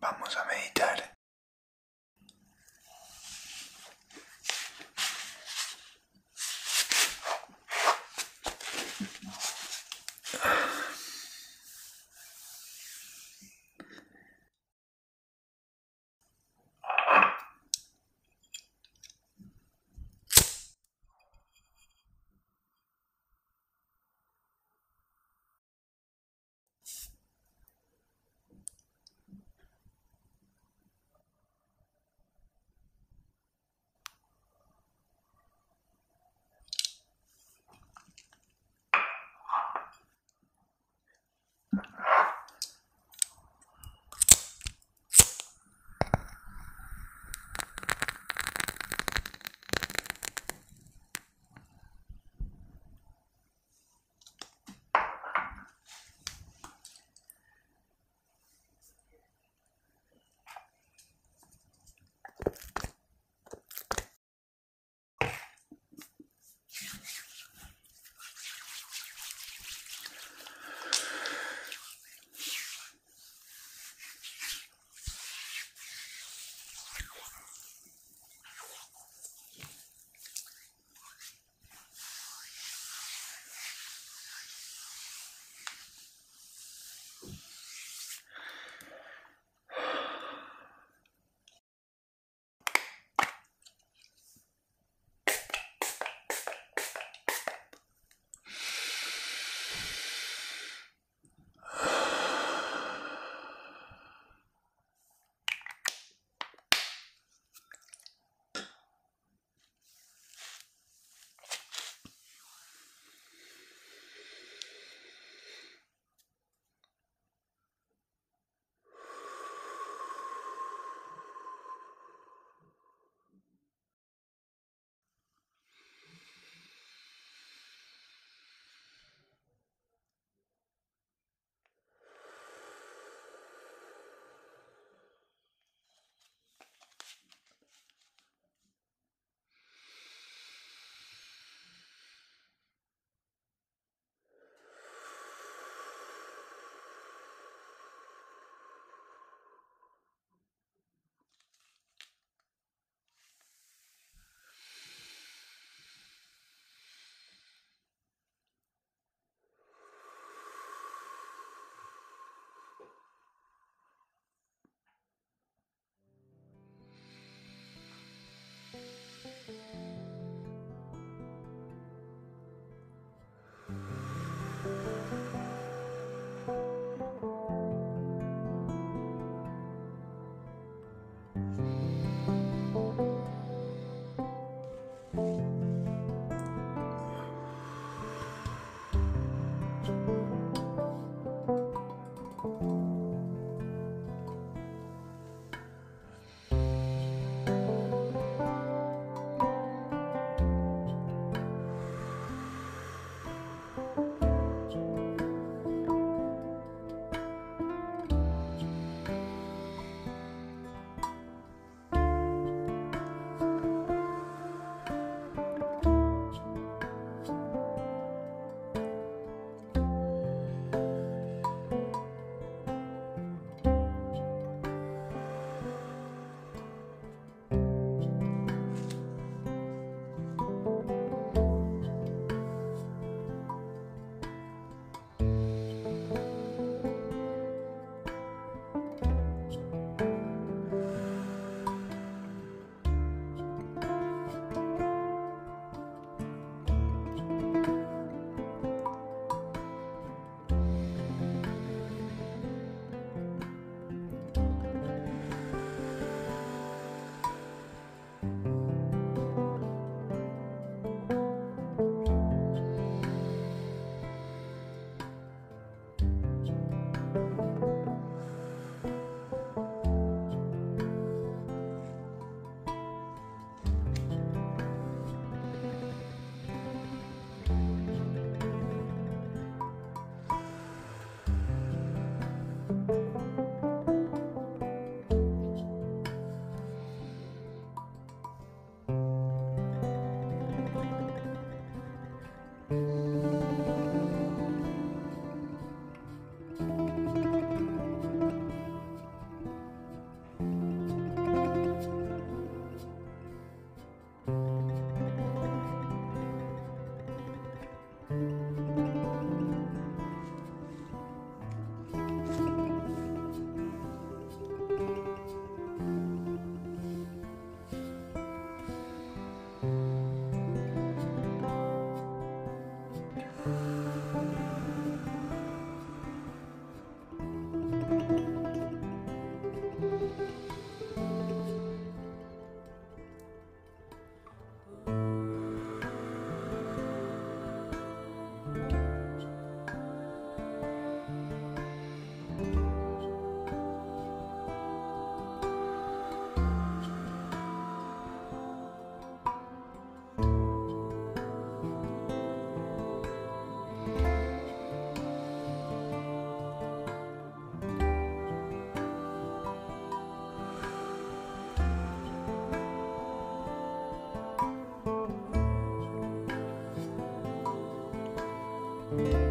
Vamos a meditar. Bye. Bye.